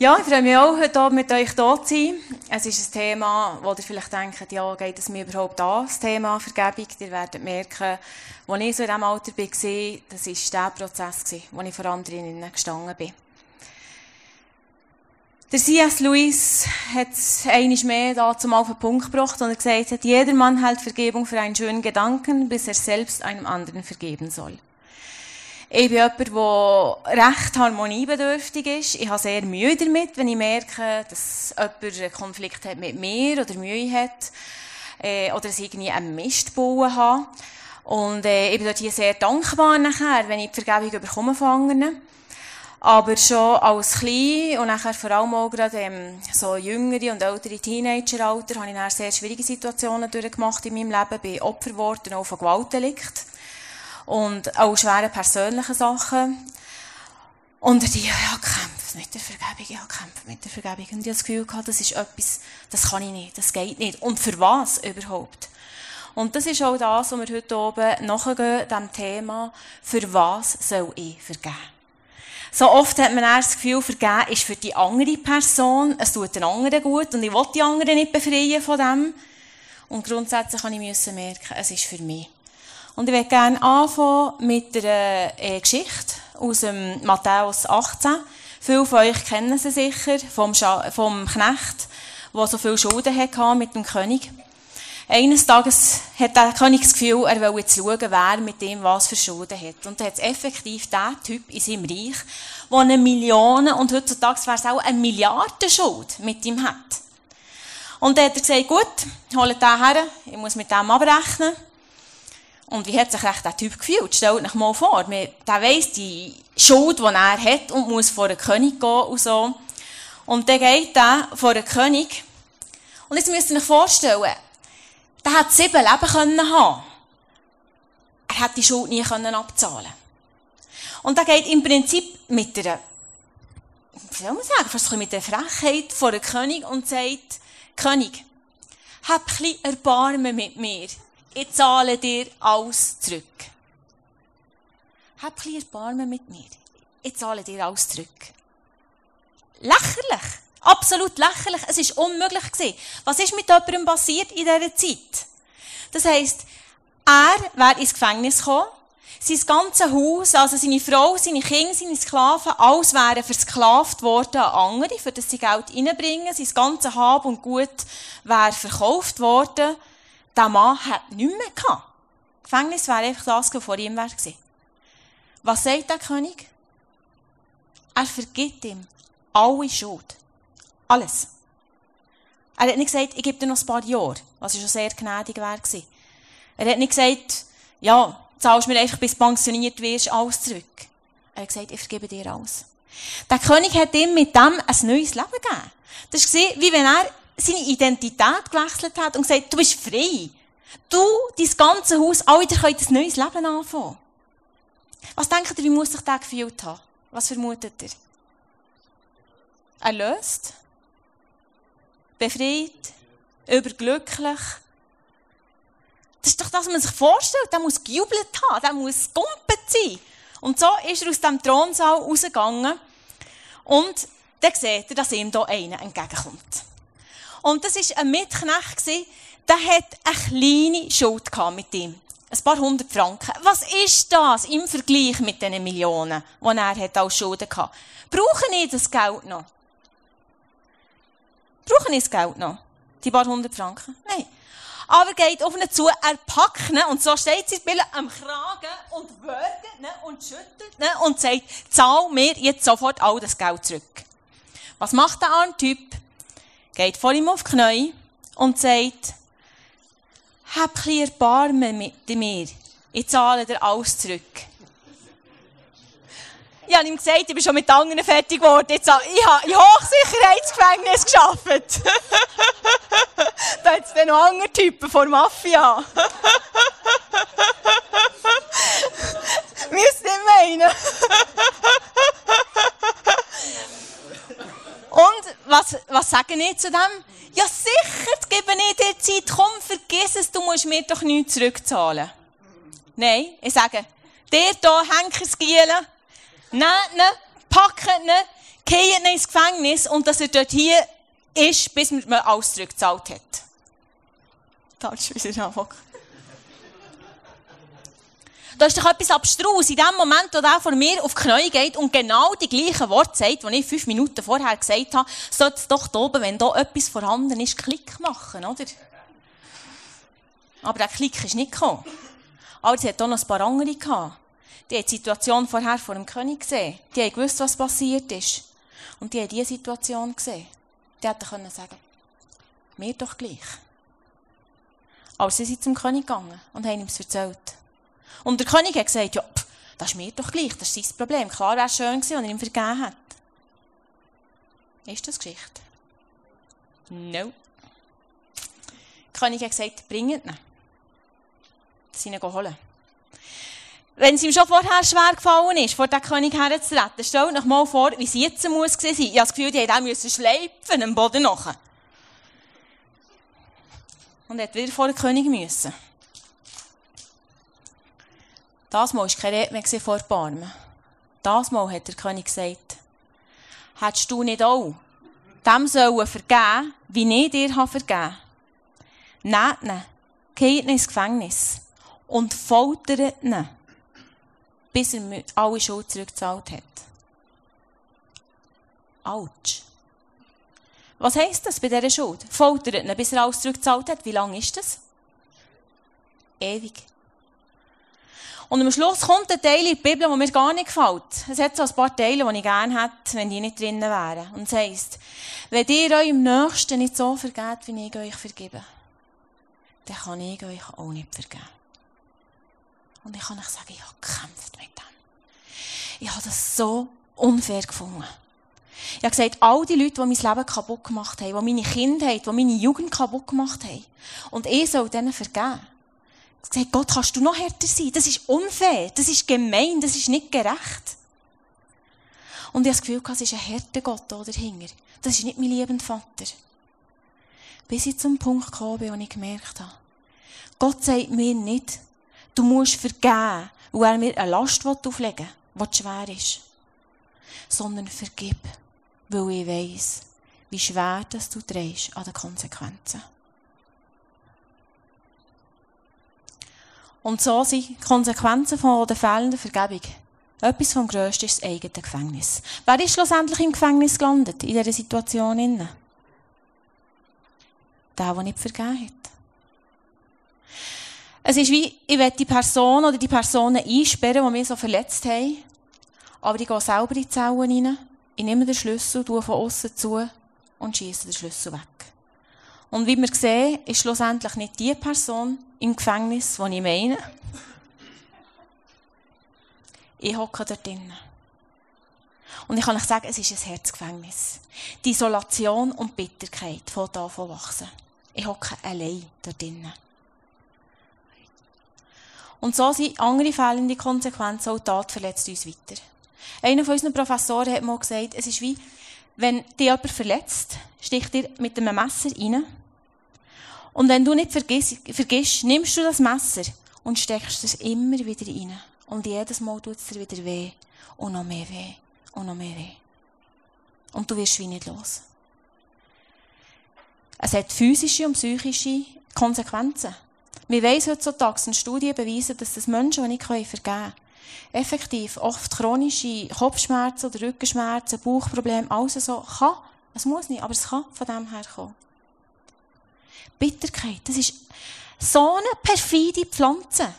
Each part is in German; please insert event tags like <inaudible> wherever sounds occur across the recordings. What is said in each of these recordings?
Ja, ich freue mich auch, heute mit euch hier zu sein. Es ist ein Thema, wo ihr vielleicht denkt, ja, geht es mir überhaupt an, das Thema Vergebung? Ihr werdet merken, als ich so in diesem Alter war, das war der Prozess, wo ich vor anderen gestanden bin. Der C.S. Lewis hat einiges mehr da zum auf den Punkt gebracht und er gesagt hat, jeder Mann hält Vergebung für einen schönen Gedanken, bis er selbst einem anderen vergeben soll. Ich bin jemand, der recht harmoniebedürftig ist. Ich habe sehr Mühe damit, wenn ich merke, dass jemand einen Konflikt hat mit mir oder Mühe hat äh, oder ich irgendwie einen Mist bauen habe. Und äh, ich bin dort hier sehr dankbar nachher, wenn ich die Vergebung bekomme von anderen. Aber schon als Klein und nachher vor allem auch gerade ähm, so jüngere und ältere Teenageralter habe ich dann sehr schwierige Situationen durchgemacht in meinem Leben. Bin Opfer geworden, auch von Gewaltdelikt und auch schwere persönliche Sachen. Und die, ja, kämpft mit der Vergebung, ja, kämpft mit der Vergebung. Und ich habe das Gefühl gehabt, das ist etwas, das kann ich nicht, das geht nicht. Und für was überhaupt? Und das ist auch das, was wir heute oben nachgehen, dem Thema, für was soll ich vergeben? So oft hat man erst das Gefühl, vergeben ist für die andere Person, es tut den anderen gut und ich will die anderen nicht befreien von dem. Und grundsätzlich kann ich merken, es ist für mich. Und ich möchte gerne anfangen mit einer äh, Geschichte aus dem Matthäus 18. Viele von euch kennen sie sicher vom, Scha vom Knecht, der so viel Schulden hatte mit dem König. Eines Tages hat der König das Gefühl, er will jetzt schauen, wer mit dem was für Schulden hat. Und er hat effektiv der Typ in seinem Reich, der eine Million, und heutzutage wäre es auch eine Milliardenschuld mit ihm hat. Und dann hat er gesagt, gut, holt den her, ich muss mit dem abrechnen. Und wie hat sich recht der Typ gefühlt? Stellt euch mal vor, der weiss die Schuld, die er hat und muss vor den König gehen und so. Und dann geht er vor den König. Und jetzt müsst ihr euch vorstellen, der hat sieben Leben können haben. Er hat die Schuld nie können abzahlen. Und er geht im Prinzip mit einer, wie soll man sagen, fast mit einer Frechheit vor den König und sagt, König, hab ein bisschen Erbarmen mit mir ich zahle dir alles zurück. Hab ein Erbarmen mit mir. Ich zahle dir alles zurück. Lächerlich. Absolut lächerlich. Es ist unmöglich gewesen. Was ist mit jemandem passiert in dieser Zeit? Das heisst, er wäre ins Gefängnis gekommen, sein ganzes Haus, also seine Frau, seine Kinder, seine Sklaven, alles wären versklavt worden an andere, für das sie Geld reinbringen. Sein ganzes Hab und Gut wäre verkauft worden der Mann hat nichts mehr gehabt. Gefängnis wäre einfach das, was vor ihm war. Was sagt der König? Er vergibt ihm alle Schuld. Alles. Er hat nicht gesagt, ich gebe dir noch ein paar Jahre, was schon sehr gnädig wäre. Er hat nicht gesagt, ja, zahlst mir einfach, bis du pensioniert wirst, alles zurück. Er hat gesagt, ich vergebe dir alles. Der König hat ihm mit dem ein neues Leben gegeben. Das war wie wenn er seine Identität gewechselt hat und gesagt, du bist frei. Du, dein ganze Haus, alle können ein neues Leben anfangen. Was denkt ihr, wie muss sich der gefühlt haben? Was vermutet ihr? Erlöst? Befreit? Überglücklich? Das ist doch das, was man sich vorstellt. Der muss gejubelt haben, der muss gumpet sein. Und so ist er aus dem Thronsaal rausgegangen und dann sieht er, dass ihm hier einer entgegenkommt. Und das war ein Mitknecht, der hat eine kleine Schuld mit ihm. Ein paar hundert Franken. Was ist das im Vergleich mit den Millionen, die er hat als Schulden hatte? Brauche ich das Geld noch? Brauche ich das Geld noch? Die paar hundert Franken? Nein. Aber geht auf ihn zu, er packt ihn, und so steht sie Bild am Kragen und würgt ihn und schüttelt ihn und sagt, zahl mir jetzt sofort all das Geld zurück. Was macht der arme Typ? Geht vor ihm auf die Knie und sagt, hab ein bisschen Erbarmen mit mir. Ich zahle dir alles zurück. Ich habe ihm gesagt, ich bin schon mit anderen fertig geworden. Ich habe in Hochsicherheitsgefängnis gearbeitet. <laughs> da hat es dann noch andere Typen von Mafia. <laughs> Müsst ihr meinen? <laughs> Und was, was sage ich zu dem? Ja, sicher, gebe ich dir Zeit. Komm, vergiss es, du musst mir doch nichts zurückzahlen. Nein, ich sage, der hier, Henkersgielen, nehmt ihn, packt ihn, geht ins Gefängnis und dass er dort hier ist, bis man alles zurückgezahlt hat. Da ist wieder anfangen. Da ist doch etwas abstrus. In dem Moment, wo der vor mir auf die Knie geht und genau die gleichen Worte sagt, die ich fünf Minuten vorher gesagt habe, sollte es doch oben, wenn da etwas vorhanden ist, Klick machen, oder? Aber der Klick ist nicht gekommen. Aber es hat auch noch ein paar andere gehabt. Die haben die Situation vorher vor dem König gesehen. Die haben gewusst, was passiert ist. Und die haben diese Situation gesehen. Die hätten können sagen, mir doch gleich. Aber sie sind zum König gegangen und haben ihm es erzählt. Und der König hat gesagt, ja, pff, das ist mir doch gleich, das ist sein Problem. Klar wäre es schön gewesen, wenn er ihm vergeben hat. Ist das Geschichte? No. Der König hat gesagt, bringt ihn. Sie ihn holen. Wenn es ihm schon vorher schwer gefallen ist, vor den König herzutreten, stellt euch mal vor, wie es jetzt muss sein. Ich habe das Gefühl, die haben müssen schleifen am Boden nachher. Und er hat wieder vor den König müssen. Das Mal war keine Rede mehr vor Barmen. Das Mal hat der König gesagt, hättest du nicht auch dem sollen vergeben, wie ich dir vergeben habe? Nehmt ihn, geht ins Gefängnis und foltert ihn, bis er alle Schuld zurückgezahlt hat. Autsch. Was heisst das bei dieser Schuld? Foltert ihn, bis er alles zurückgezahlt hat. Wie lange ist das? Ewig. Und am Schluss kommt ein Teil in der Bibel, der mir gar nicht gefällt. Es hat so ein paar Teile, die ich gerne hätte, wenn die nicht drinnen wären. Und es heisst, wenn ihr eurem Nächsten nicht so vergebt, wie ich euch vergebe, dann kann ich euch auch nicht vergeben. Und ich kann euch sagen, ich habe gekämpft mit dem. Ich habe das so unfair gefunden. Ich habe gesagt, all die Leute, die mein Leben kaputt gemacht haben, die meine Kindheit, die meine Jugend kaputt gemacht haben, und ich soll denen vergeben gesagt, Gott, kannst du noch härter sein? Das ist unfair, das ist gemein, das ist nicht gerecht. Und ich habe das Gefühl, es ist ein härter Gott da dahinter. Das ist nicht mein liebender Vater. Bis ich zum Punkt gekommen bin, wo ich gemerkt habe, Gott sagt mir nicht, du musst vergeben, weil er mir eine Last auflegen will, die schwer ist. Sondern vergib, weil ich weiss, wie schwer das du trägst an den Konsequenzen. Und so sind die Konsequenzen von der fehlenden Vergebung. Etwas vom Grössten ist das eigene Gefängnis. Wer ist schlussendlich im Gefängnis gelandet, in dieser Situation? Der, der nicht vergeben hat. Es ist wie, ich will die Person oder die Personen einsperren, die mich so verletzt haben, aber ich gehe selber in die Zellen rein, ich nehme den Schlüssel, tue von außen zu und schieße den Schlüssel weg. Und wie wir sehen, ist schlussendlich nicht die Person im Gefängnis, die ich meine. Ich hocke dort drinnen. Und ich kann euch sagen, es ist ein Herzgefängnis. Die Isolation und Bitterkeit von da von wachsen. Ich hocke allein dort drinnen. Und so sind andere fehlende Konsequenzen auch Tat verletzt uns weiter. Einer von unseren Professoren hat mal gesagt, es ist wie, wenn dich jemand verletzt, sticht dir mit einem Messer rein und wenn du nicht vergisst, nimmst du das Messer und steckst es immer wieder rein. Und jedes Mal tut es dir wieder weh. Und noch mehr weh. Und noch mehr weh. Und du wirst wie nicht los. Es hat physische und psychische Konsequenzen. Wir wissen heutzutage, in Studien beweisen, dass das Menschen, die nicht vergeben können, effektiv oft chronische Kopfschmerzen oder Rückenschmerzen, Bauchprobleme, alles so kann. Es muss nicht, aber es kann von dem her kommen. Bitterkeit, das ist so eine perfide Pflanze.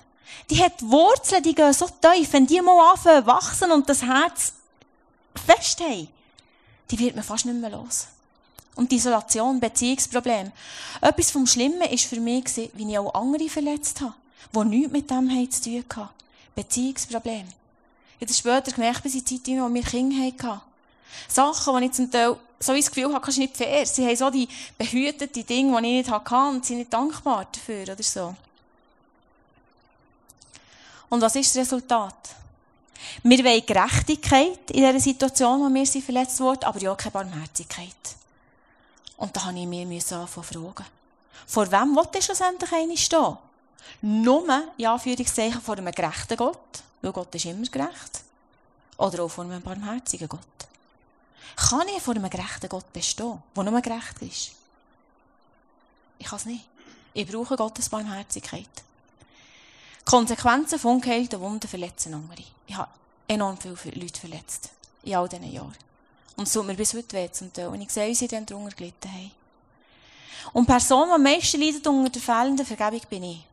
Die hat Wurzeln, die gehen so tief. Wenn die mal anfangen wachsen und das Herz fest haben, die wird man fast nicht mehr los. Und die Isolation, Beziehungsproblem. Etwas vom Schlimmen war für mich, wie ich auch andere verletzt habe, die nichts mit dem zu tun hatten. Beziehungsproblem. Ich habe später gemerkt, bis in die Zeit, wo wir Kinder hatten. Sachen, die ich zum Teil so das Gefühl habe, das ist nicht fair. Sie haben so die behüteten Dinge, die ich nicht hatte und sind nicht dankbar dafür oder so. Und was ist das Resultat? Wir wollen Gerechtigkeit in dieser Situation, wo wir sind verletzt wurden, aber ja keine Barmherzigkeit. Und da habe ich mir anfangen fragen. Vor wem will ich schlussendlich eine stehen? Nur, in Anführungszeichen, vor einem gerechten Gott, weil Gott ist immer gerecht. Oder auch vor einem barmherzigen Gott. Kann ich vor einem gerechten Gott bestehen, der nur gerecht ist? Ich kann es nicht. Ich brauche Gottes Barmherzigkeit. Die Konsequenzen von ungeheilten Wunden verletzen andere. Ich habe enorm viele Leute verletzt. In all diesen Jahren. Und es tut mir bis heute weh zum Teil. Und ich sehe, wie sie dann darunter gelitten haben. Und die Person, die am meisten leidet unter der fehlenden Vergebung, bin ich.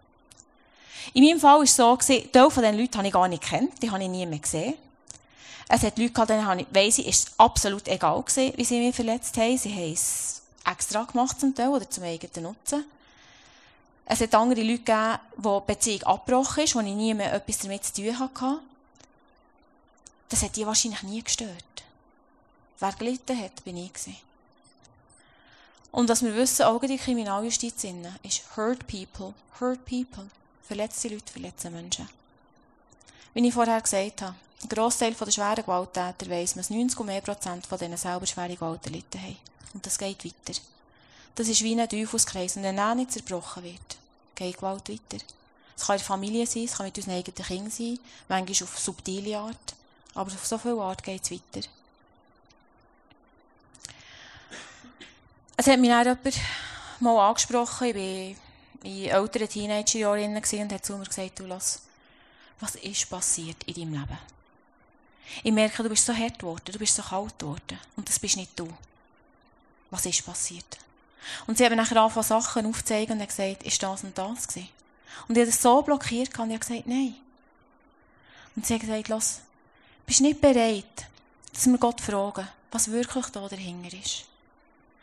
In meinem Fall war es so, Teil von diesen Leuten habe ich gar nicht kennt, die habe ich nie mehr gesehen. Es hat Leute gehabt, denen ich, weiss ich, ist absolut egal gewesen, wie sie mich verletzt haben. Sie haben es extra gemacht zum Teil oder zum eigenen Nutzen. Es hat andere Leute gegeben, wo die Beziehung abgebrochen ist, wo ich nie mehr etwas damit zu tun hatte. Das hat die wahrscheinlich nie gestört. Wer gelitten hat, bin ich gewesen. Und was wir wissen, auch die Kriminaljustiz ist hurt people, hurt people. Verletzte Leute verletzen Menschen. Wie ich vorher gesagt habe, ein Grossteil der schweren Gewalttäter weiss, dass 90 mehr Prozent von denen selber schwere Gewalt erlitten haben. Und das geht weiter. Das ist wie ein Teufelskreis. Und wenn er nicht zerbrochen wird, geht Gewalt weiter. Es kann in der Familie sein, es kann mit unseren eigenen Kindern sein, manchmal auf subtile Art. Aber auf so viele Art geht es weiter. Es hat mich dann jemand mal angesprochen, ich war in älteren Teenagerjahren und hat zu mir gesagt, du lass, was ist passiert in deinem Leben? Ich merke, du bist so hart geworden, du bist so kalt geworden. Und das bist nicht du. Was ist passiert? Und sie haben nachher angefangen, Sachen aufzuzeigen und gesagt, ist das und das gewesen? Und ich habe das so blockiert und ich habe gesagt, nein. Und sie haben gesagt, lass, bist nicht bereit, dass wir Gott fragen, was wirklich da dahinter ist.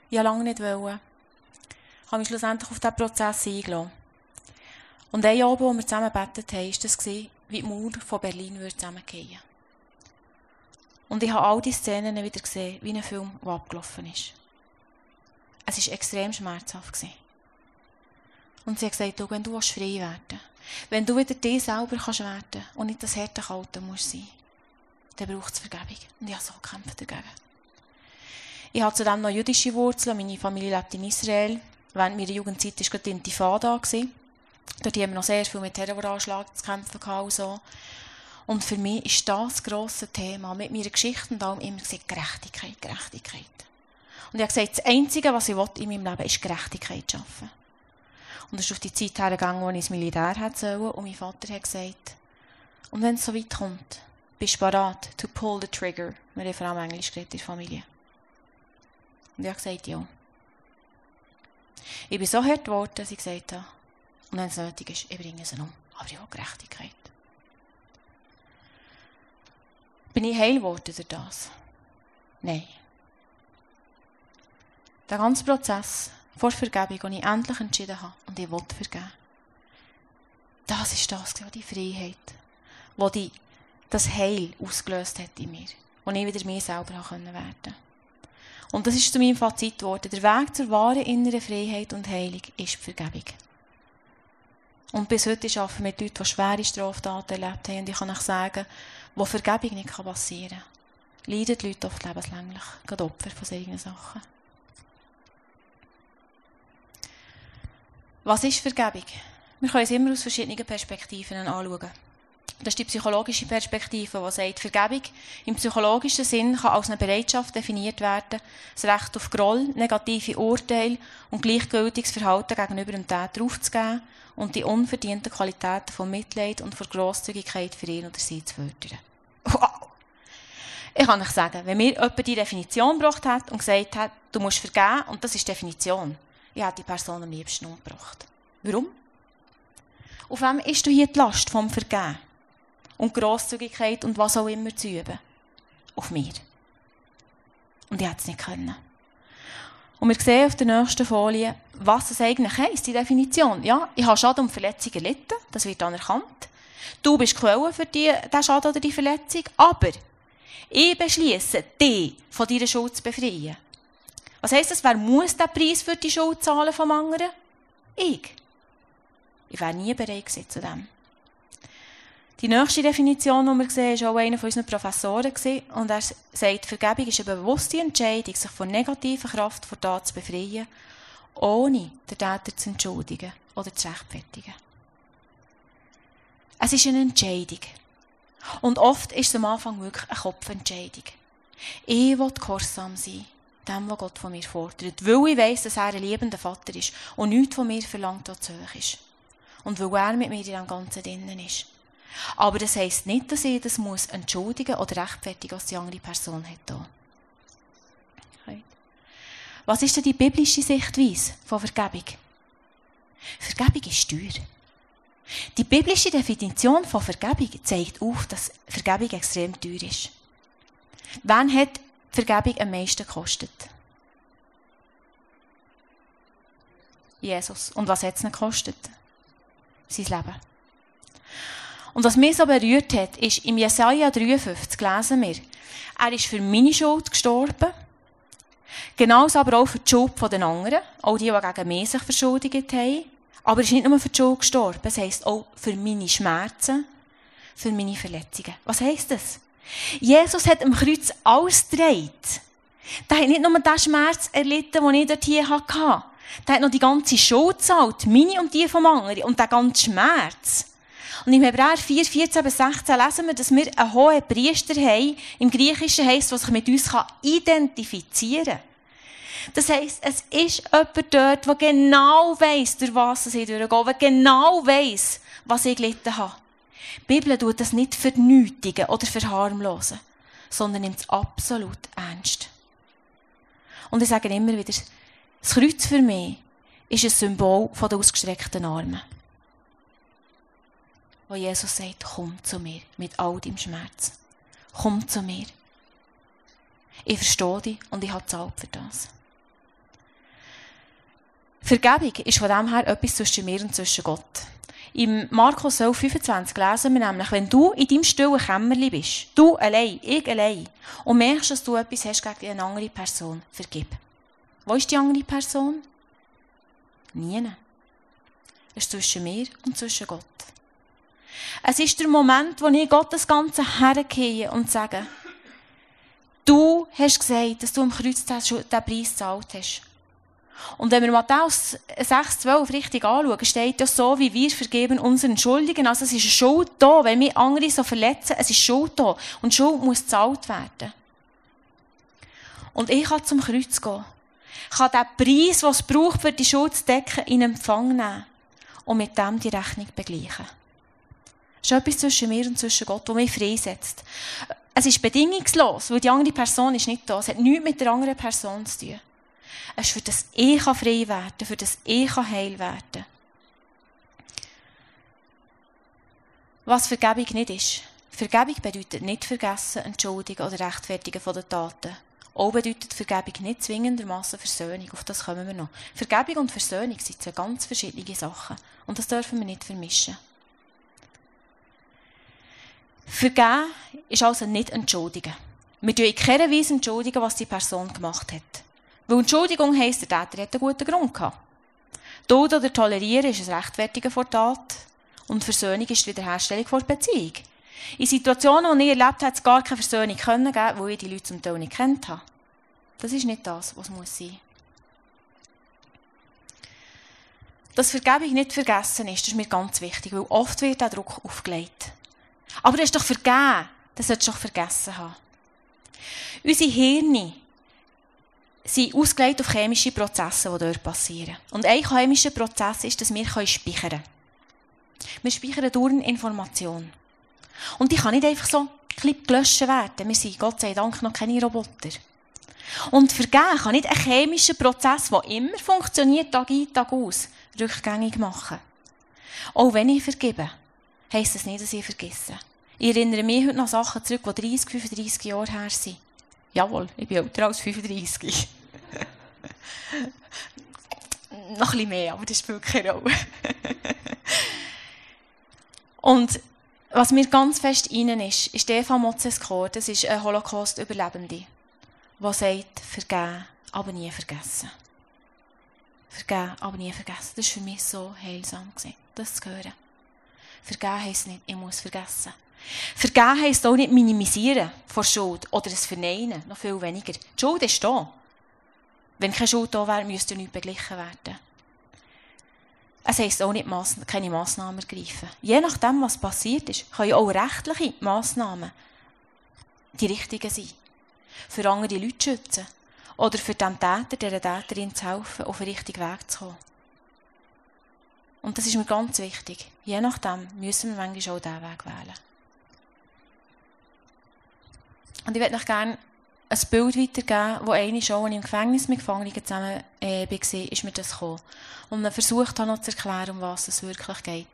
Ich wollte lange nicht wollen. Ich habe mich schlussendlich auf diesen Prozess eingelassen. Und ein Abend, wo wir zusammen gebetet haben, war das, wie die Mauer von Berlin zusammengehen Und ich habe all die Szenen wieder gesehen, wie ein Film, der abgelaufen ist. Es war extrem schmerzhaft. Und sie hat gesagt, wenn du frei werden willst, wenn du wieder dir selber kannst werden und nicht das harte Kalte musst sein, dann braucht es Vergebung. Und ich habe so gekämpft dagegen. Ich habe zudem noch jüdische Wurzeln. Meine Familie lebt in Israel. Während meiner Jugendzeit war gerade die Intifada. Dort haben wir noch sehr viel mit Terroranschlägen zu kämpfen. Und, so. und für mich ist das das grosse Thema mit meiner Geschichte und allem immer gesagt, Gerechtigkeit, Gerechtigkeit. Und ich habe gesagt, das Einzige, was ich in meinem Leben ist Gerechtigkeit schaffen. Und es ist auf die Zeit hergegangen, wo ich ins Militär hätte. Und mein Vater hat gesagt, und wenn es so weit kommt, bist du bereit, to pull the trigger. Wir haben vor allem Englisch geredet in der Familie. Und ich habe gesagt, ja. Ich bin so hart geworden, dass ich gesagt habe, und wenn es nötig ist, ich bringe sie um. Aber ich will Gerechtigkeit. Bin ich heil geworden durch das? Nein. Der ganze Prozess vor Vergebung, den ich endlich entschieden habe, und ich wollte vergeben. Das ist das, die Freiheit, wo die, das Heil ausgelöst hat in mir, wo ich wieder mir selber werden konnte. Und das ist zu meinem Fazit geworden. Der Weg zur wahren inneren Freiheit und Heilung ist die Vergebung. Und bis heute arbeiten wir mit Leuten, die schwere Straftaten erlebt haben. Und ich kann euch sagen, wo Vergebung nicht passieren kann, leiden die Leute oft lebenslänglich. Gerade Opfer von solchen Sachen. Was ist Vergebung? Wir können es immer aus verschiedenen Perspektiven anschauen. Das ist die psychologische Perspektive, die sagt, Vergebung im psychologischen Sinn kann als eine Bereitschaft definiert werden, das Recht auf Groll, negative Urteile und gleichgültiges Verhalten gegenüber dem Täter aufzugeben und die unverdienten Qualitäten von Mitleid und von Grosszügigkeit für ihn oder sie zu fördern. Ich kann euch sagen, wenn mir jemand die Definition gebracht hat und gesagt hat, du musst vergeben, und das ist die Definition, ich hätte die Person am liebsten umgebracht. Warum? Auf wem ist du hier die Last vom Vergeben? Und Grosszügigkeit und was auch immer zu üben. Auf mir. Und ich hätte es nicht können. Und wir sehen auf der nächsten Folie, was es eigentlich heisst, die Definition. Ja, ich habe Schaden und Verletzung erlitten, das wird anerkannt. Du bist Quelle für die, den Schaden oder die Verletzung, aber ich beschließe, dich von deiner Schuld zu befreien. Was heisst das? Wer muss den Preis für die Schuld zahlen vom anderen? Ich. Ich wäre nie bereit zu dem. Die nächste Definition, die wir sehen, war auch einer von unseren Professoren. Und er sagt, Vergebung ist eine bewusste Entscheidung, sich von negativer Kraft vor Tat zu befreien, ohne den Täter zu entschuldigen oder zu rechtfertigen. Es ist eine Entscheidung. Und oft ist es am Anfang wirklich eine Kopfentscheidung. Ich will gehorsam sein, dem, was Gott von mir fordert, weil ich weiss, dass er ein liebender Vater ist und nichts von mir verlangt, was zu hoch ist. Und weil er mit mir in dem Ganzen drinnen ist. Aber das heisst nicht, dass ich das muss entschuldigen oder rechtfertigen, was die andere Person hat. Okay. Was ist denn die biblische Sichtweise von Vergebung? Vergebung ist teuer. Die biblische Definition von Vergebung zeigt auf, dass Vergebung extrem teuer ist. Wann hat Vergebung am meisten gekostet? Jesus. Und was hat es gekostet? Sein Leben. Und was mich so berührt hat, ist, im Jesaja 53 lesen wir, er ist für meine Schuld gestorben, genauso aber auch für die Schuld der anderen, auch die, die gegen mich sich verschuldigt haben. Aber er ist nicht nur für die Schuld gestorben, das heisst auch für meine Schmerzen, für meine Verletzungen. Was heisst das? Jesus hat am Kreuz alles gedreht. Der hat nicht nur den Schmerz erlitten, den ich dort hier hatte. Der hat noch die ganze Schuld gezahlt, meine und die vom anderen, und den ganzen Schmerz. Und im Hebräer 4, 14 bis 16 lesen wir, dass wir einen hohen Priester haben, im Griechischen heisst, der sich mit uns identifizieren kann. Das heisst, es ist jemand dort, der genau weiss, durch was ich durchgehe, der genau weiss, was ich gelitten habe. Die Bibel tut das nicht vernötigen oder verharmlosen, sondern nimmt es absolut ernst. Und ich sage immer wieder, das Kreuz für mich ist ein Symbol der ausgestreckten Arme. Wo Jesus sagt, komm zu mir mit all deinem Schmerz. Komm zu mir. Ich verstehe dich und ich habe Zeit für das. Vergebung ist von dem her etwas zwischen mir und zwischen Gott. Im Markus 12, 25 lesen wir nämlich, wenn du in deinem stillen Kämmerchen bist, du allein, ich allein, und merkst, dass du etwas hast gegen eine andere Person, vergib. Wo ist die andere Person? Nie. Es ist zwischen mir und zwischen Gott. Es ist der Moment, wo ich Gott das Ganze hergehe und sage, du hast gesagt, dass du am Kreuz den Preis gezahlt hast. Und wenn wir Matthäus 6, 12 richtig anschauen, steht ja so, wie wir vergeben unseren Schuldigen. Also es ist eine Schuld da, wenn wir andere so verletzen, es ist Schuld da. Und Schuld muss gezahlt werden. Und ich kann zum Kreuz gehen. Ich kann den Preis, den es braucht, für die Schuld zu decken, in Empfang nehmen. Und mit dem die Rechnung begleichen. Ist etwas zwischen mir und zwischen Gott, das mich freisetzt. Es ist bedingungslos, weil die andere Person ist nicht da. Es hat nichts mit der anderen Person zu tun. Es ist für das ich frei werden für das ich heil werden. Was Vergebung nicht ist. Vergebung bedeutet nicht vergessen, entschuldigen oder rechtfertigen von den Taten. Auch bedeutet Vergebung nicht zwingendermaßen Versöhnung. Auf das kommen wir noch. Vergebung und Versöhnung sind zwei ganz verschiedene Sachen. Und das dürfen wir nicht vermischen. Vergeben ist also nicht entschuldigen. Wir tun in keiner Weise entschuldigen, was die Person gemacht hat. Weil Entschuldigung heisst, der Täter hat einen guten Grund gehabt. Tod oder Tolerieren ist ein Rechtfertigen vor Tat. Und Versöhnung ist die Wiederherstellung vor Beziehung. In Situationen, die ich erlebt habe, hat es gar keine Versöhnung können geben, wo ich die Leute zum Teil nicht kennt habe. Das ist nicht das, was muss sein. Dass Vergebung nicht vergessen ist, ist mir ganz wichtig, weil oft wird der Druck aufgelegt. Aber du hast doch vergeben, das solltest du doch vergessen haben. Unsere Hirne sind ausgelegt auf chemische Prozesse, die dort passieren. Und ein chemischer Prozess ist, dass wir speichern können. Wir speichern durch Information. Und die kann nicht einfach so klipp gelöscht werden. Wir sind Gott sei Dank noch keine Roboter. Und vergeben kann nicht ein chemischer Prozess, der immer funktioniert, Tag ein, Tag aus, rückgängig machen. Auch wenn ich vergebe, heisst das nicht, dass ich vergesse. Ich erinnere mich heute noch Sachen zurück, die 30, 35 Jahre her sind. Jawohl, ich bin älter als 35. <laughs> Noch ein bisschen mehr, aber das spielt keine Rolle. <laughs> Und was mir ganz fest innen ist, ist Eva Motzeskor, das ist eine Holocaust-Überlebende, die sagt, vergeben, aber nie vergessen. Vergeben, aber nie vergessen. Das war für mich so heilsam, das zu hören. Vergeben heisst nicht, ich muss vergessen. Vergeben heisst auch nicht minimisieren vor Schuld oder es verneinen, noch viel weniger. Die Schuld ist da. Wenn keine Schuld da wäre, müsste nichts beglichen werden. Es heisst auch nicht keine Massnahmen ergreifen. Je nachdem, was passiert ist, können auch rechtliche Massnahmen die richtigen sein. für andere Leute zu schützen oder für den Täter, der Täterin zu helfen, auf den richtigen Weg zu kommen. Und das ist mir ganz wichtig. Je nachdem müssen wir manchmal auch diesen Weg wählen. Und ich würde euch gerne ein Bild weitergeben, wo eine schon, im Gefängnis mit Gefangenen zusammen äh, war, ist mir das gekommen. Und man versucht habe noch zu erklären, um was es wirklich geht.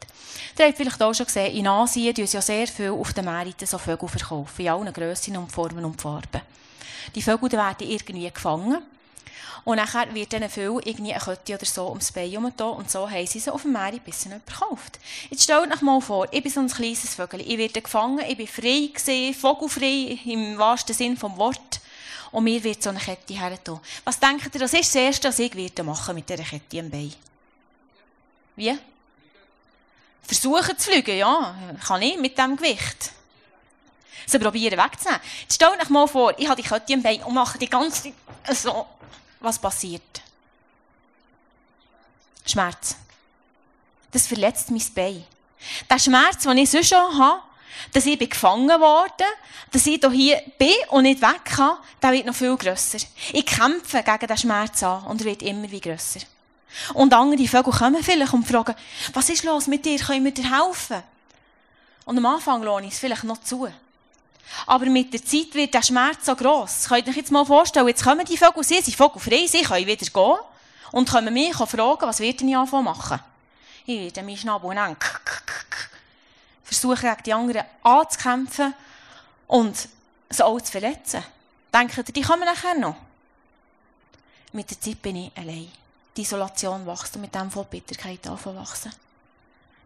Ihr habt vielleicht auch schon gesehen, in Asien tun sie ja sehr viel auf den Märkten so Vögel verkaufen, in allen Grössen und Formen und Farben. Die Vögel werden irgendwie gefangen. Und nachher wird diesen viel irgendwie eine Kette oder so ums Bein herumgetan und so haben sie sie auf dem Meer bis nicht verkauft. Jetzt stellt euch mal vor, ich bin so ein kleines Vögel. Ich werde gefangen, ich bin frei gesehen, vogelfrei im wahrsten Sinn vom Wort. Und mir wird so eine Kette hergetan. Was denkt ihr, das ist das Erste, was ich werde machen mit dieser Kette am Bein? Wie? Versuchen zu fliegen, ja. Kann ich mit diesem Gewicht. Sie probieren wegzunehmen. Stellt euch mal vor, ich habe die Kette am Bein und mache die ganze Zeit so. Was passiert? Schmerz. Das verletzt mein Bein. Der Schmerz, den ich sonst schon habe, dass ich gefangen worden dass ich hier bin und nicht weg kann, der wird noch viel grösser. Ich kämpfe gegen den Schmerz an und er wird immer wie grösser. Und andere Vögel kommen vielleicht und fragen, was ist los mit dir? Können wir dir helfen? Und am Anfang lohne ich es vielleicht noch zu. Aber mit der Zeit wird der Schmerz so gross. Könnt ihr euch jetzt mal vorstellen, jetzt kommen die Vögel, sie sind vogelfrei, sie können wieder gehen und können mich fragen, was wird denn anfangen machen? Ich werde meinen Schnabel nehmen, versuchen gegen die anderen anzukämpfen und sie auch zu verletzen. Denkt ihr, die kommen nachher noch? Mit der Zeit bin ich allein. Die Isolation wächst und mit dem von Bitterkeit anfangen wachsen.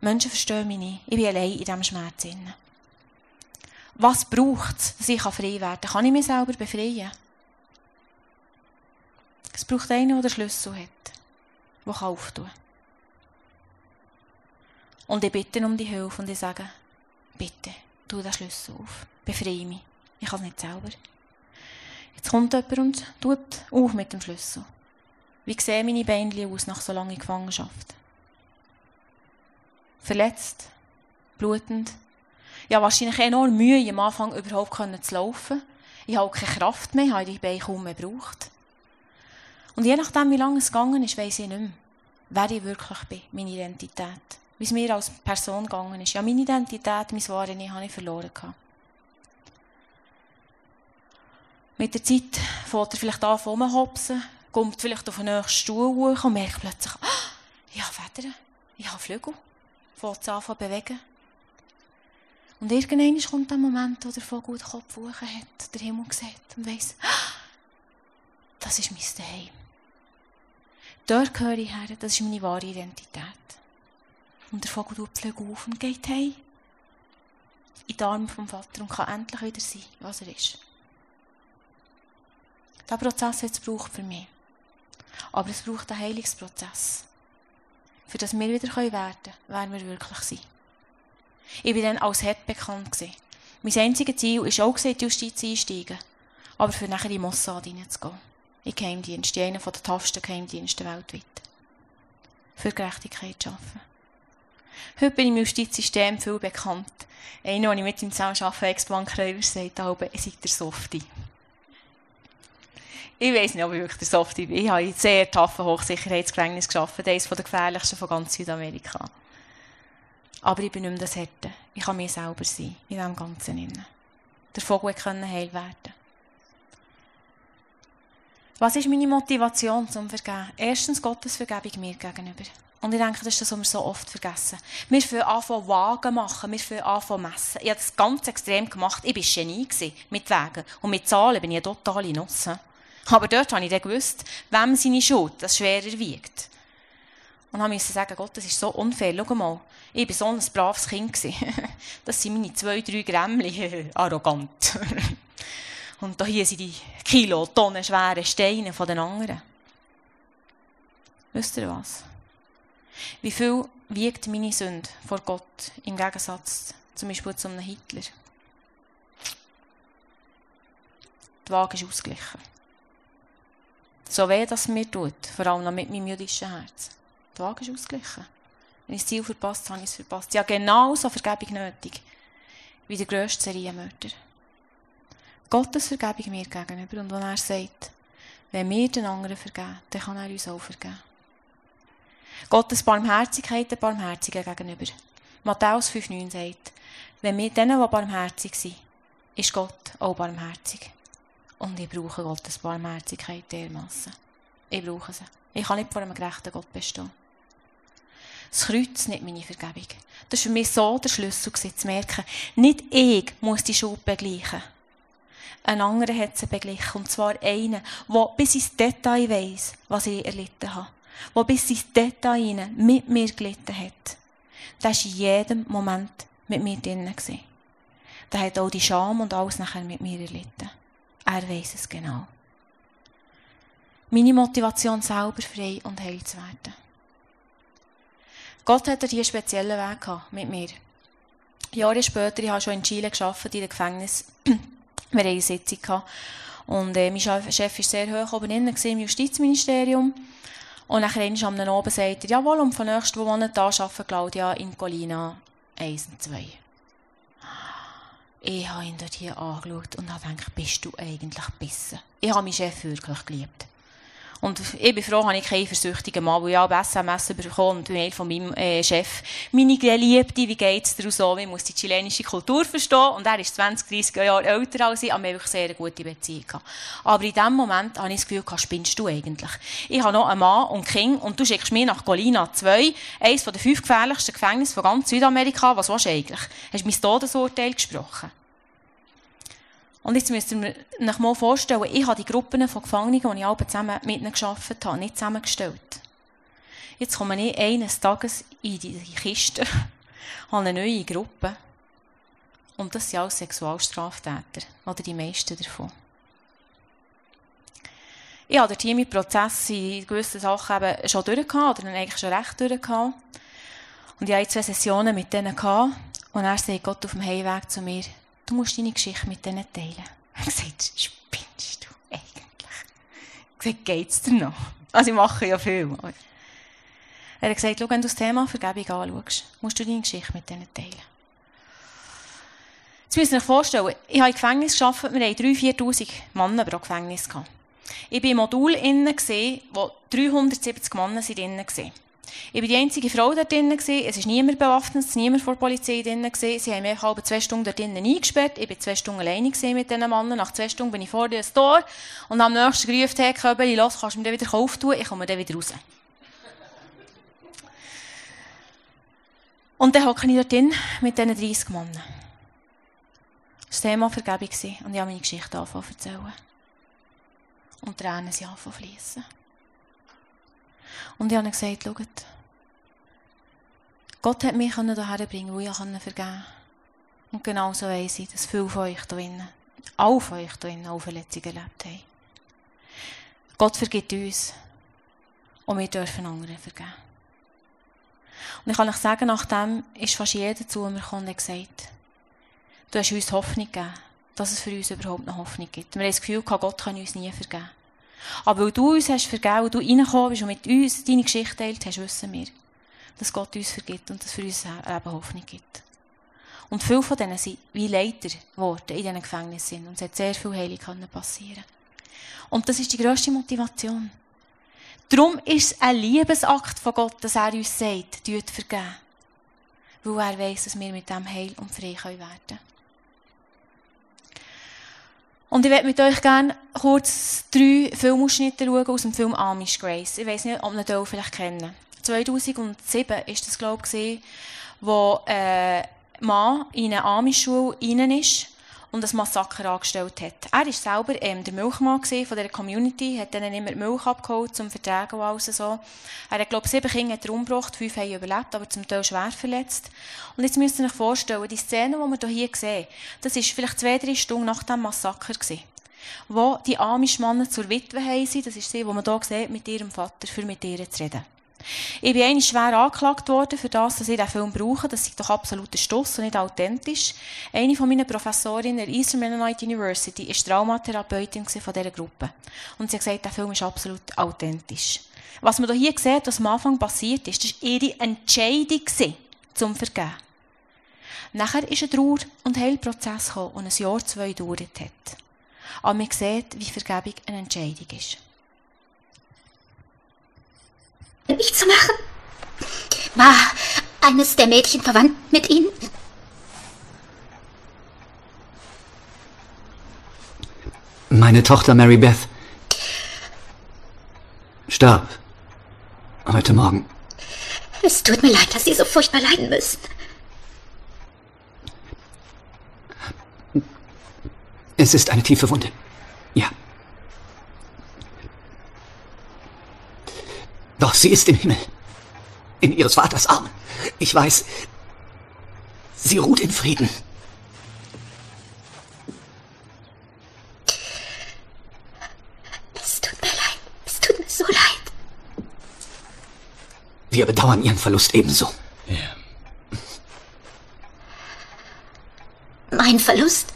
Menschen verstehen mich nicht. Ich bin allein in diesem Schmerz. Was braucht es, dass ich frei werden kann? Kann ich mich selber befreien? Es braucht einen, der den Schlüssel hat, der auftun kann. Und ich bitte um die Hilfe und ich sage, bitte, tu den Schlüssel auf. Befreie mich. Ich kann es nicht selber. Jetzt kommt jemand und tut auf mit dem Schlüssel. Wie sehen meine Beine aus nach so langer Gefangenschaft? Verletzt, blutend. Ja, wahrscheinlich enorm Mühe, am Anfang überhaupt zu laufen. Ich habe keine Kraft mehr, habe die Beine kaum mehr gebraucht. Und je nachdem, wie lange es gegangen ist, weiss ich nicht mehr, wer ich wirklich bin, meine Identität wie es mir als Person gegangen ist. Ja, meine Identität, mein Wahres, ich habe ich verloren gehabt. Mit der Zeit fährt er vielleicht an, rumhopsen, kommt vielleicht auf den nächsten Stuhl hoch und merkt plötzlich, ah, ich habe Federn, ich habe Flügel. Fährt es an bewegen. Und irgendwann kommt der Moment, wo der Vogel den Kopf hoch hat, der Himmel sieht und weiss, <gasps> das ist mein Zuhause. Dort gehöre ich her, das ist meine wahre Identität. Und der Vogel tut Flügel auf und geht heim. In die Arme vom Vater und kann endlich wieder sein, was er ist. Diesen Prozess hat es gebraucht für mich. Aber es braucht einen Heilungsprozess. Für das wir wieder werden können, wer wir wirklich sind. Ich war dann als hart bekannt. Gewesen. Mein einziges Ziel war auch, in die Justiz einsteigen. Aber für nachher in Mossad reinzugehen. In Geheimdienst, in einen der toughsten Geheimdienste weltweit. Für Gerechtigkeit zu arbeiten. Heute bin ich im Justizsystem viel bekannt. Einer, den ich mit ihm zusammen arbeite, Ex-Bank Kräuber, sagt halb, ihr seid der Softie. Ich weiß nicht, ob ich wirklich der Softie bin. Ich habe in sehr taffen Hochsicherheitsgefängnis gearbeitet, eines der gefährlichsten von ganz Südamerika. Aber ich bin nicht mehr das Härte. Ich kann mir selber sein, in dem Ganzen. Innen. Der Vogel konnte heil werden. Was ist meine Motivation zum Vergeben? Erstens Gottes Vergebung mir gegenüber. Und ich denke, das ist das, was wir so oft vergessen. Wir fangen an, Wagen machen, wir fangen an, messen. Ich habe das ganz extrem gemacht. Ich war Genie mit Wagen. Und mit Zahlen bin ich eine totale Nusse. Aber dort habe ich dann gewusst, wem seine Schuld das schwerer wiegt. Und habe musste sagen, Gott, das ist so unfair. Schau mal, ich war so ein braves Kind. <laughs> Das sind meine zwei, drei Grämmli. <laughs> Arrogant. <laughs> Und hier sind die Kilo, Tonnen schweren Steine von den anderen. Wisst ihr was? Wie viel wiegt meine Sünde vor Gott im Gegensatz zum Beispiel zu einem Hitler? Die Waage ist ausgeglichen. So weh, dass es mir tut, vor allem noch mit meinem jüdischen Herz. Die Waage ist ausgeglichen. Wenn ich das Ziel verpasst habe, ich es verpasst. Ja, genauso Vergebung nötig wie der grösste Serienmörder. Gottes Vergebung mir gegenüber und wenn er sagt, wenn wir den anderen vergeben, dann kann er uns auch vergeben. Gottes Barmherzigkeit der Barmherzigen gegenüber. Matthäus 5,9 sagt, wenn wir denen, die barmherzig sind, ist Gott auch barmherzig. Und ich brauche Gottes Barmherzigkeit dermassen. Ich brauche sie. Ich kann nicht vor einem gerechten Gott bestehen. Das Kreuz, nicht meine Vergebung. Das war für mich so der Schlüssel, zu merken, nicht ich muss die Schuld begleichen. Ein anderer hat sie beglichen. Und zwar einen, der bis ins Detail weiss, was ich erlitten habe. Der bis ins Detail mit mir gelitten hat. Der war in jedem Moment mit mir drinnen. Der hat auch die Scham und alles nachher mit mir erlitten. Er weiss es genau. Meine Motivation selber frei und heil zu werden. Gott hat hier einen speziellen Weg gehabt mit mir. Jahre später, ich habe schon in Chile gearbeitet, in dem Gefängnis. <clears throat> Wir hatten eine Sitzung. Gehabt. Und äh, mein Chef war sehr hoch oben innen im Justizministerium. Und nachher am oben sagt er, jawohl, und von nächsten Monat da arbeiten Claudia in Colina 1 und 2. Ich habe ihn dort hier angeschaut und habe gedacht, bist du eigentlich besser? Ich habe meinen Chef wirklich geliebt. Und ich bin froh, habe ich keinen versüchtigen Mann, weil ich habe SMS bekommen und Mail von meinem äh, Chef. Meine Geliebte, wie geht es dir so? Ich muss die chilenische Kultur verstehen. Und er ist 20, 30 Jahre älter als ich, aber wir haben sehr eine gute Beziehung gehabt. Aber in dem Moment habe ich das Gefühl gehabt, spinnst du eigentlich? Ich habe noch einen Mann und Kind und du schickst mir nach Colina 2, eines der fünf gefährlichsten Gefängnisse von ganz Südamerika. Was willst du eigentlich? Hast du mein Todesurteil gesprochen? Und jetzt müsst ihr euch mal vorstellen, ich habe die Gruppen von Gefangenen, die ich alle zusammen mit ihnen gearbeitet habe, nicht zusammengestellt. Jetzt komme ich eines Tages in die Kiste, <laughs> habe eine neue Gruppe. Und das sind alles Sexualstraftäter. Oder die meisten davon. Ich habe hier meinen Prozess in gewissen Sachen eben schon durchgehabt, oder eigentlich schon recht durchgehabt. Und ich hatte zwei Sessionen mit denen. Und er sagt Gott auf dem Heimweg zu mir, du musst deine Geschichte mit denen teilen. <laughs> Ich gesagt, spinnst du eigentlich? Ich gesagt, geht's dir noch? Also ich mache ja viel. Er hat gesagt, wenn du das Thema Vergebung anschaust, musst du deine Geschichte mit denen teilen. Jetzt müsst ihr euch vorstellen, ich habe im Gefängnis gearbeitet, wir hatten 3'000, 4'000 Männer pro Gefängnis. Ich war im Modul innen, wo 370 Männer waren. Ich war die einzige Frau dort drinnen. Es war niemand bewaffnet, es war niemand vor der Polizei drinnen. Sie haben mich halb zwei Stunden dort drinnen eingesperrt. Ich war zwei Stunden alleine mit diesen Männern. Nach zwei Stunden bin ich vor dem Tor und am nächsten gerufen, hey, Köbeli, los, kannst du mir den wieder auftun? Ich komme dann wieder raus. Und dann hocke ich dort drin mit diesen 30 Männern. Das Thema Vergebung und ich habe meine Geschichte angefangen zu erzählen. Und Tränen sind angefangen zu fließen. Und ich habe gesagt, schaut, Gott hat mich hierher bringen, wo ich vergeben konnte. Und genauso weiss ich, dass viele von euch hier drinnen, alle von euch hier drinnen auch Verletzungen erlebt haben. Gott vergibt uns. Und wir dürfen anderen vergeben. Und ich kann euch sagen, nachdem ist fast jeder zu mir gekommen und gesagt, du hast uns Hoffnung gegeben, dass es für uns überhaupt noch Hoffnung gibt. Wir haben das Gefühl Gott kann uns nie vergeben. Aber weil du uns hast vergeben und du reingekommen bist und mit uns deine Geschichte teilt hast, wissen wir, dass Gott uns vergibt und dass für uns Leben Hoffnung gibt. Und viele von denen sind wie Leiter geworden in diesen Gefängnissen. Und es hat sehr viel Heilung passieren Und das ist die grösste Motivation. Darum ist es ein Liebesakt von Gott, dass er uns sagt, tut vergeben. Weil er weiss, dass wir mit dem heil und frei werden können. Und ich werde mit euch gerne kurz drei Filmausschnitte schauen aus dem Film Amish Grace. Ich weiß nicht, ob ihr den vielleicht kennen. 2007 war das, glaube ich, wo äh, Mann in eine Amish-Schule ist und ein Massaker angestellt hat. Er war selber ähm, der Milchmann von dieser Community, hat dann immer die Milch abgeholt, zum Vertragen und alles so. Er hat, glaube ich, sieben Kinder umgebracht, fünf haben überlebt, aber zum Teil schwer verletzt. Und jetzt müsst ihr euch vorstellen, die Szene, die wir hier sehen, das war vielleicht zwei, drei Stunden nach dem Massaker gewesen wo die Amish-Männer zur Witwe sind. Das ist sie, die man hier sieht, mit ihrem Vater, für mit ihr zu reden. Ich bin eigentlich schwer angeklagt worden für das, dass ich diesen Film brauche. Das ist doch absoluter Stuss und nicht authentisch. Eine von meinen Professorinnen der Eastern Mennonite University ist Traumatherapeutin von dieser Gruppe. Und sie hat gesagt, der Film ist absolut authentisch. Was man hier sieht, was am Anfang passiert ist, das war ihre Entscheidung zum Vergeben. Nachher ist ein Trauer- und Heilprozess gekommen und ein Jahr, zwei gedauert hat. Aber man sieht, wie Vergebung eine Entscheidung ist. Nicht zu machen? War eines der Mädchen verwandt mit Ihnen? Meine Tochter Mary Beth starb heute Morgen. Es tut mir leid, dass Sie so furchtbar leiden müssen. Es ist eine tiefe Wunde. Ja. Doch sie ist im Himmel. In ihres Vaters Armen. Ich weiß, sie ruht in Frieden. Es tut mir leid. Es tut mir so leid. Wir bedauern ihren Verlust ebenso. Ja. Mein Verlust?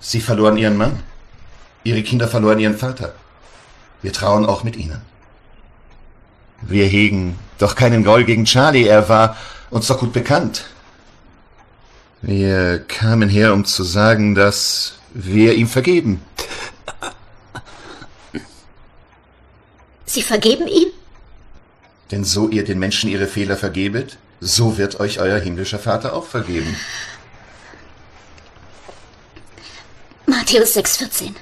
Sie verloren ihren Mann. Ihre Kinder verloren ihren Vater. Wir trauern auch mit ihnen. Wir hegen doch keinen Groll gegen Charlie, er war uns doch gut bekannt. Wir kamen her, um zu sagen, dass wir ihm vergeben. Sie vergeben ihm? Denn so ihr den Menschen ihre Fehler vergebet, so wird euch euer himmlischer Vater auch vergeben. Matthäus 6,14.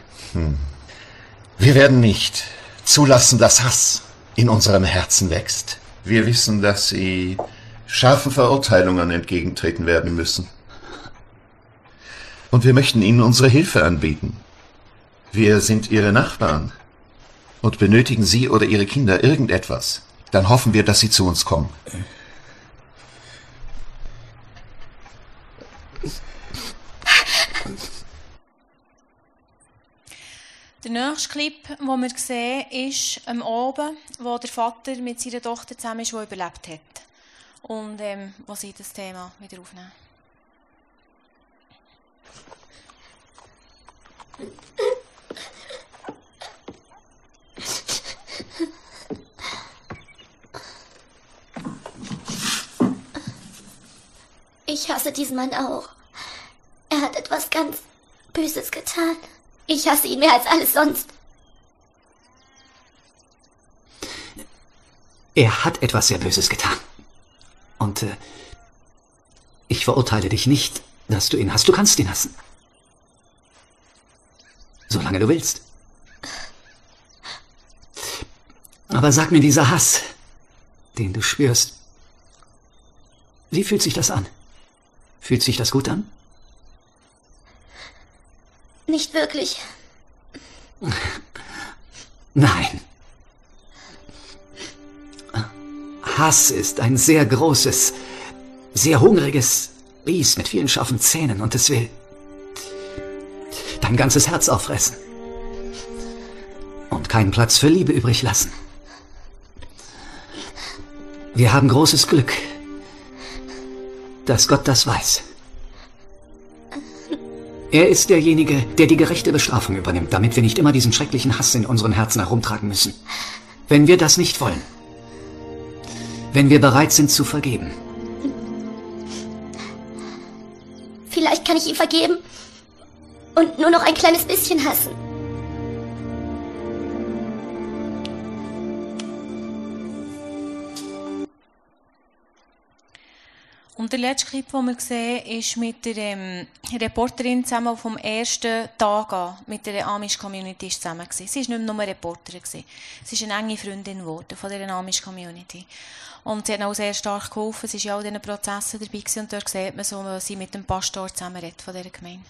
Wir werden nicht zulassen, dass Hass in unserem Herzen wächst. Wir wissen, dass Sie scharfen Verurteilungen entgegentreten werden müssen. Und wir möchten Ihnen unsere Hilfe anbieten. Wir sind Ihre Nachbarn. Und benötigen Sie oder Ihre Kinder irgendetwas, dann hoffen wir, dass Sie zu uns kommen. Der nächste Clip, den wir sehen, ist am Abend, wo der Vater mit seiner Tochter zusammen ist, die überlebt hat. Und ähm, wo sie das Thema wieder aufnehmen. Ich hasse diesen Mann auch. Er hat etwas ganz Böses getan. Ich hasse ihn mehr als alles sonst. Er hat etwas sehr Böses getan. Und äh, ich verurteile dich nicht, dass du ihn hast. Du kannst ihn hassen. Solange du willst. Aber sag mir dieser Hass, den du spürst, wie fühlt sich das an? Fühlt sich das gut an? Nicht wirklich. Nein. Hass ist ein sehr großes, sehr hungriges Biest mit vielen scharfen Zähnen und es will dein ganzes Herz auffressen und keinen Platz für Liebe übrig lassen. Wir haben großes Glück, dass Gott das weiß. Er ist derjenige, der die gerechte Bestrafung übernimmt, damit wir nicht immer diesen schrecklichen Hass in unseren Herzen herumtragen müssen. Wenn wir das nicht wollen, wenn wir bereit sind zu vergeben, Vielleicht kann ich ihm vergeben und nur noch ein kleines bisschen hassen. Und der letzte Clip, den wir sehen, ist mit der ähm, Reporterin zusammen, vom ersten Tag an mit der Amish-Community zusammen war. Sie war nicht nur Reporterin. Gewesen. Sie ist eine enge Freundin geworden von dieser Amish-Community. Und sie hat auch sehr stark geholfen. Sie war ja auch in diesen Prozessen dabei gewesen. und dort sieht man so, wie sie mit dem Pastor zusammen redet von dieser Gemeinde.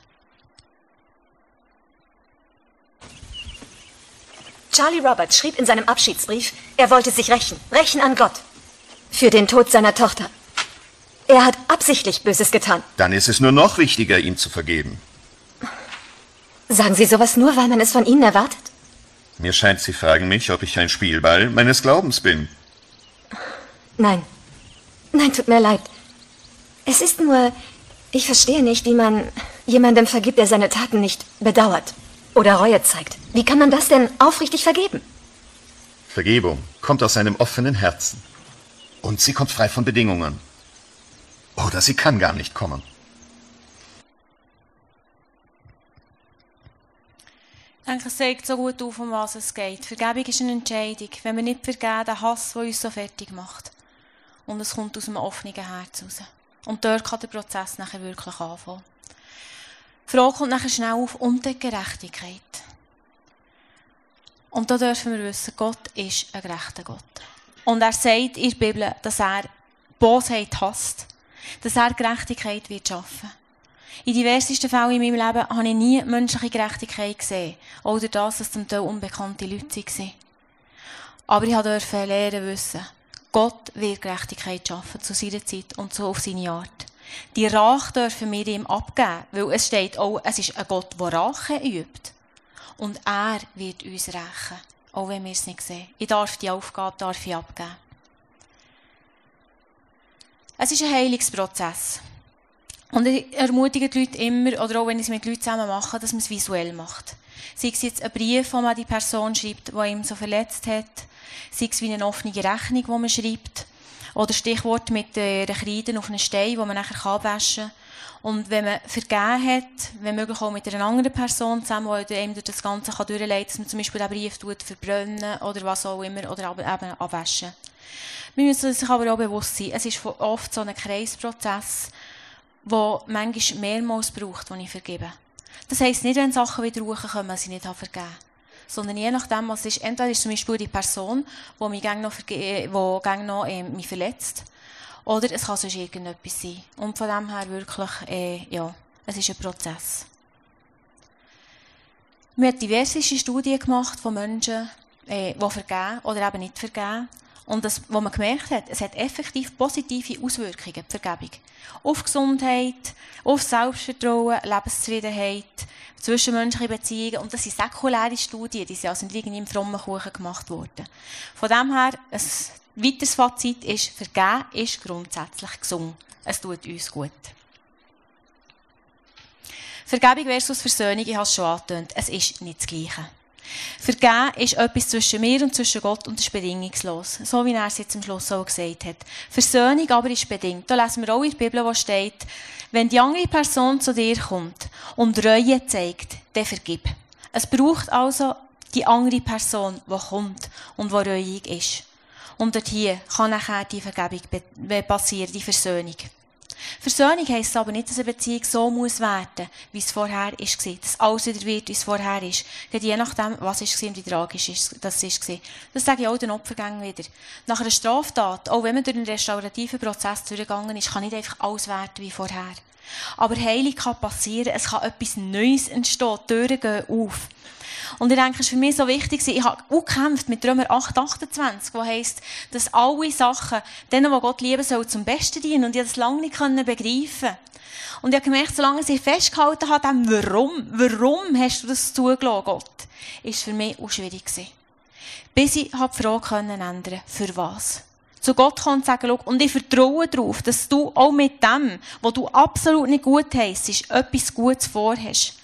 Charlie Roberts schrieb in seinem Abschiedsbrief, er wollte sich rächen, rächen an Gott. Für den Tod seiner Tochter. Er hat absichtlich Böses getan. Dann ist es nur noch wichtiger, ihm zu vergeben. Sagen Sie sowas nur, weil man es von Ihnen erwartet? Mir scheint, Sie fragen mich, ob ich ein Spielball meines Glaubens bin. Nein. Nein, tut mir leid. Es ist nur, ich verstehe nicht, wie man jemandem vergibt, der seine Taten nicht bedauert oder Reue zeigt. Wie kann man das denn aufrichtig vergeben? Vergebung kommt aus einem offenen Herzen. Und sie kommt frei von Bedingungen. Oder sie kann gar nicht kommen. Ich denke, es zeigt so gut auf, um was es geht. Vergebung ist eine Entscheidung. Wenn wir nicht vergeben, den Hass, der uns so fertig macht. Und es kommt aus einem offenen Herz raus. Und dort kann der Prozess nachher wirklich anfangen. Die Frage kommt nachher schnell auf, und die Gerechtigkeit. Und da dürfen wir wissen, Gott ist ein gerechter Gott. Und er sagt in der Bibel, dass er Bosheit hasst. Dass er Gerechtigkeit wird schaffen. In diversesten Fällen in meinem Leben habe ich nie menschliche Gerechtigkeit gesehen. Oder das, dass zum Teil unbekannte Leute waren. Aber ich durfte lernen wissen, Gott wird Gerechtigkeit schaffen zu seiner Zeit und so auf seine Art. Die Rache dürfen wir ihm abgeben, weil es steht auch, es ist ein Gott, der Rache übt. Und er wird uns rächen, auch wenn wir es nicht sehen. Ich darf die Aufgabe darf ich abgeben. Es ist ein Heilungsprozess. Und ich ermutige die Leute immer, oder auch wenn ich es mit Leuten zusammen mache, dass man es visuell macht. Sei es jetzt ein Brief, den man die Person schreibt, die ihm so verletzt hat, sei es wie eine offene Rechnung, die man schreibt, oder Stichwort mit der Kreide auf einen Stein, wo man nachher abwaschen kann. Und wenn man vergeben hat, wenn möglich auch mit einer anderen Person zusammen, die einem durch das Ganze durchleiten kann, dass man zum Beispiel den Brief verbrennen oder was auch immer, oder eben abwaschen. Wir müssen sich aber auch bewusst sein, es ist oft so ein Kreisprozess, der manchmal mehrmals braucht, den ich vergebe. Das heisst nicht, wenn Sachen wieder hochkommen, sie nicht vergeben habe sondern je nachdem, was ist. Entweder ist zum Beispiel die Person, die mich gang noch, die gang noch äh, mich verletzt, oder es kann sonst irgendetwas sein. Und von dem her wirklich, äh, ja, es ist ein Prozess. Wir haben diverse Studien gemacht von Menschen, äh, die vergeben oder eben nicht vergeben. Und das, was man gemerkt hat, es hat effektiv positive Auswirkungen, die Vergebung. Auf Gesundheit, auf Selbstvertrauen, Lebenszufriedenheit, zwischenmenschliche Beziehungen. Und das sind säkuläre Studien, die sind also nicht irgendwie im frommen Kuchen gemacht worden. Von dem her, ein weiteres Fazit ist, Vergeben ist grundsätzlich gesund. Es tut uns gut. Vergebung versus Versöhnung, ich habe es schon angetönt, es ist nicht das Gleiche. Vergeben ist etwas zwischen mir und zwischen Gott und ist bedingungslos. So wie er es jetzt am Schluss auch gesagt hat. Versöhnung aber ist bedingt. Da lesen wir auch in der Bibel, wo steht, wenn die andere Person zu dir kommt und Reue zeigt, dann vergib. Es braucht also die andere Person, die kommt und die reuig ist. Und dort hier kann nachher die Vergebung passieren, die Versöhnung. Versöhnung heisst aber nicht, dass eine Beziehung so muss werden, wie es vorher war. Dass alles wieder wird, wie es vorher ist. Denn je nachdem, was war und wie tragisch das war. Das sage ich auch den Opfergängen wieder. Nach einer Straftat, auch wenn man durch einen restaurativen Prozess durchgegangen ist, kann nicht einfach alles werden wie vorher. Aber Heilung kann passieren, es kann etwas Neues entstehen, Türen gehen auf. Und ich denke, es ist für mich so wichtig, ich habe auch gekämpft mit Römer 8, 28, wo heisst, dass alle Sachen, denen, die Gott lieben soll, zum Besten dienen. Und ich das lange nicht begreifen Und ich habe gemerkt, solange ich festgehalten habe, dem, warum, warum hast du das zugelassen, Gott, ist für mich auch schwierig gewesen. Bis ich die Frage ändern für was? Zu Gott kann und sagen, und ich vertraue darauf, dass du auch mit dem, was du absolut nicht gut heisst, etwas Gutes vorhast.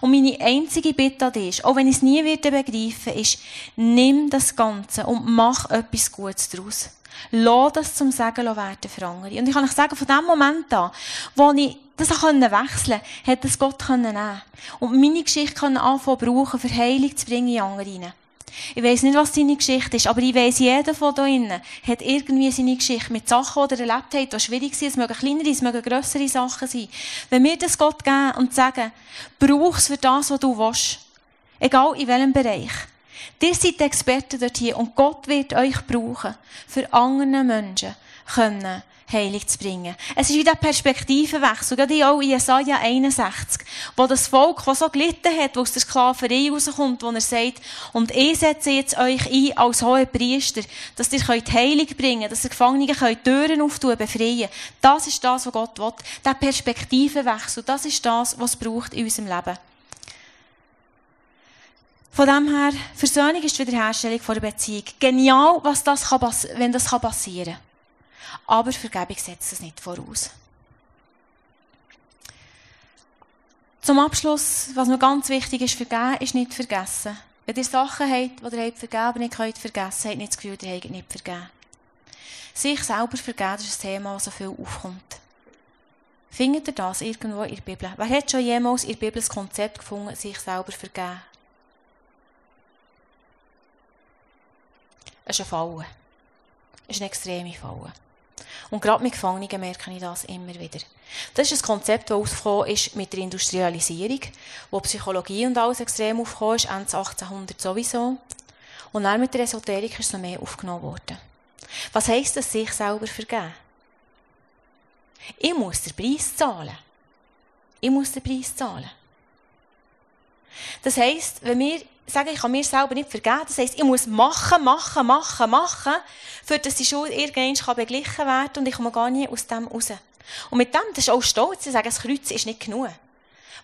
Und meine einzige Bitte an dich auch wenn ich es nie werde begreifen, ist, nimm das Ganze und mach etwas Gutes daraus. Lass das zum Sagen werden für andere. Und ich kann euch sagen, von dem Moment an, wo ich das wechseln konnte, hat das Gott nehmen Und meine Geschichte anfangen brauchen, für Heilung zu bringen in andere hinein. Ich weiß nicht, was seine Geschichte ist, aber ich weiß, jeder von da hat irgendwie seine Geschichte mit Sachen, die er erlebt hat, die schwierig sind. Es mögen kleinere, es mögen grössere Sachen sein. Wenn wir das Gott geben und sagen, brauch es für das, was du willst. Egal in welchem Bereich. Ihr seid Experten dort hier und Gott wird euch brauchen, für andere Menschen können Heilig zu bringen. Es ist wie der Perspektivenwechsel, gerade auch in Jesaja 61, wo das Volk, das so gelitten hat, wo aus der Sklaverei rauskommt, wo er sagt, und ich setze jetzt euch ein als hohe Priester, dass ihr könnt Heilig bringen, dass ihr Gefangene könnt Türen auftun, befreien. Das ist das, was Gott will. Der Perspektivenwechsel, das ist das, was es braucht in unserem Leben. Von dem her, Versöhnung ist die Wiederherstellung von der Beziehung. Genial, was das kann, wenn das passieren kann. Aber Vergebung setzt es nicht voraus. Zum Abschluss, was mir ganz wichtig ist, vergeben ist nicht vergessen. Wenn ihr Sachen habt, die ihr habt vergeben nicht könnt vergessen, habt nicht das Gefühl, ihr habt nicht vergeben. Sich selber vergeben ist ein Thema, das so viel aufkommt. Findet ihr das irgendwo in der Bibel? Wer hat schon jemals in der Bibel das Konzept gefunden, sich selber vergeben? Es ist eine Falle. Es ist eine extreme Falle. Und gerade mit Gefangenen merke ich das immer wieder. Das ist ein Konzept, das aufgekommen ist mit der Industrialisierung, wo Psychologie und alles extrem aufgekommen ist, Ende 1800 sowieso. Und dann mit der Esoterik ist es noch mehr aufgenommen worden. Was heisst das, sich selber vergeben? Ich muss den Preis zahlen. Ich muss den Preis zahlen. Das heisst, wenn wir sagen, ich kann mir selber nicht vergeben, das heisst, ich muss machen, machen, machen, machen, für dass die Schuld irgendwann beglichen werden kann und ich komme gar nie aus dem raus. Und mit dem, das ist auch stolz, zu sagen, das Kreuz ist nicht genug.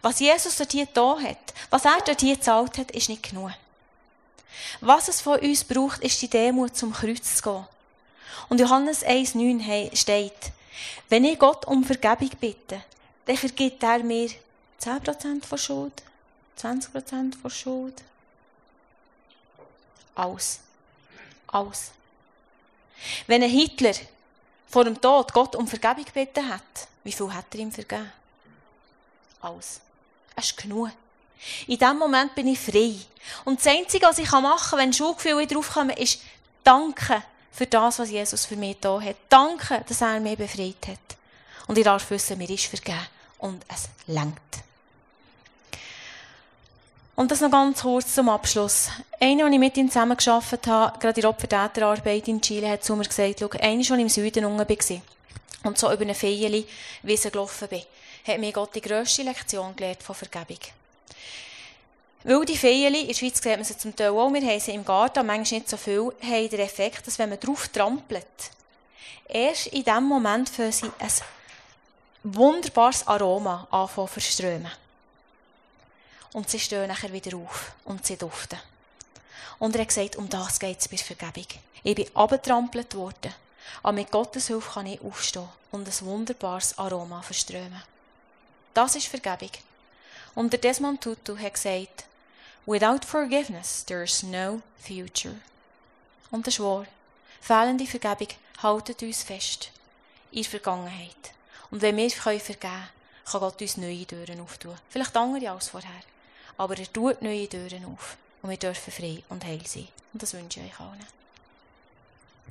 Was Jesus dort hier da hat, was er dort hier gezahlt hat, ist nicht genug. Was es von uns braucht, ist die Demut, zum Kreuz zu gehen. Und Johannes 1,9 steht, wenn ich Gott um Vergebung bitte, dann vergibt er mir 10% von Schuld, 20% von Schuld. Alles. Alles. Wenn ein Hitler vor dem Tod Gott um Vergebung gebeten hat, wie viel hat er ihm vergeben? Alles. Es ist genug. In diesem Moment bin ich frei. Und das Einzige, was ich machen kann, wenn Schuldgefühle wieder aufkommen, ist Danke für das, was Jesus für mich da hat. Danke, dass er mich befreit hat. Und ich darf wissen, mir ist vergeben. Und es lenkt. Und das noch ganz kurz zum Abschluss. Einer, der ich mit ihm zusammengearbeitet habe, gerade in der Opfertäterarbeit in Chile, hat zu mir gesagt, schau, einer, schon im Süden unten war und so über eine Feile Wiese gelaufen bin, hat mir Gott die grösste Lektion gelernt von Vergebung. Weil die Feile, in der Schweiz sieht man sie zum Teil auch, wir haben sie im Garten, manchmal nicht so viel, haben den Effekt, dass wenn man drauf trampelt, erst in dem Moment für sie ein wunderbares Aroma anfangen zu verströmen. Und sie stehen nachher wieder auf und sie duften. Und er hat gesagt, um das geht es bei Vergebung. Ich bin abgetrampelt worden, aber mit Gottes Hilfe kann ich aufstehen und ein wunderbares Aroma verströmen. Das ist Vergebung. Und der Desmond Tutu hat gesagt, Without forgiveness there is no future. Und das wahr. Fehlende Vergebung haltet uns fest in der Vergangenheit. Und wenn wir vergeben können, kann Gott uns neue Türen auftun. Vielleicht andere als vorher. Aber er tut neue Türen auf. Und wir dürfen frei und heil sein. Und das wünsche ich euch allen.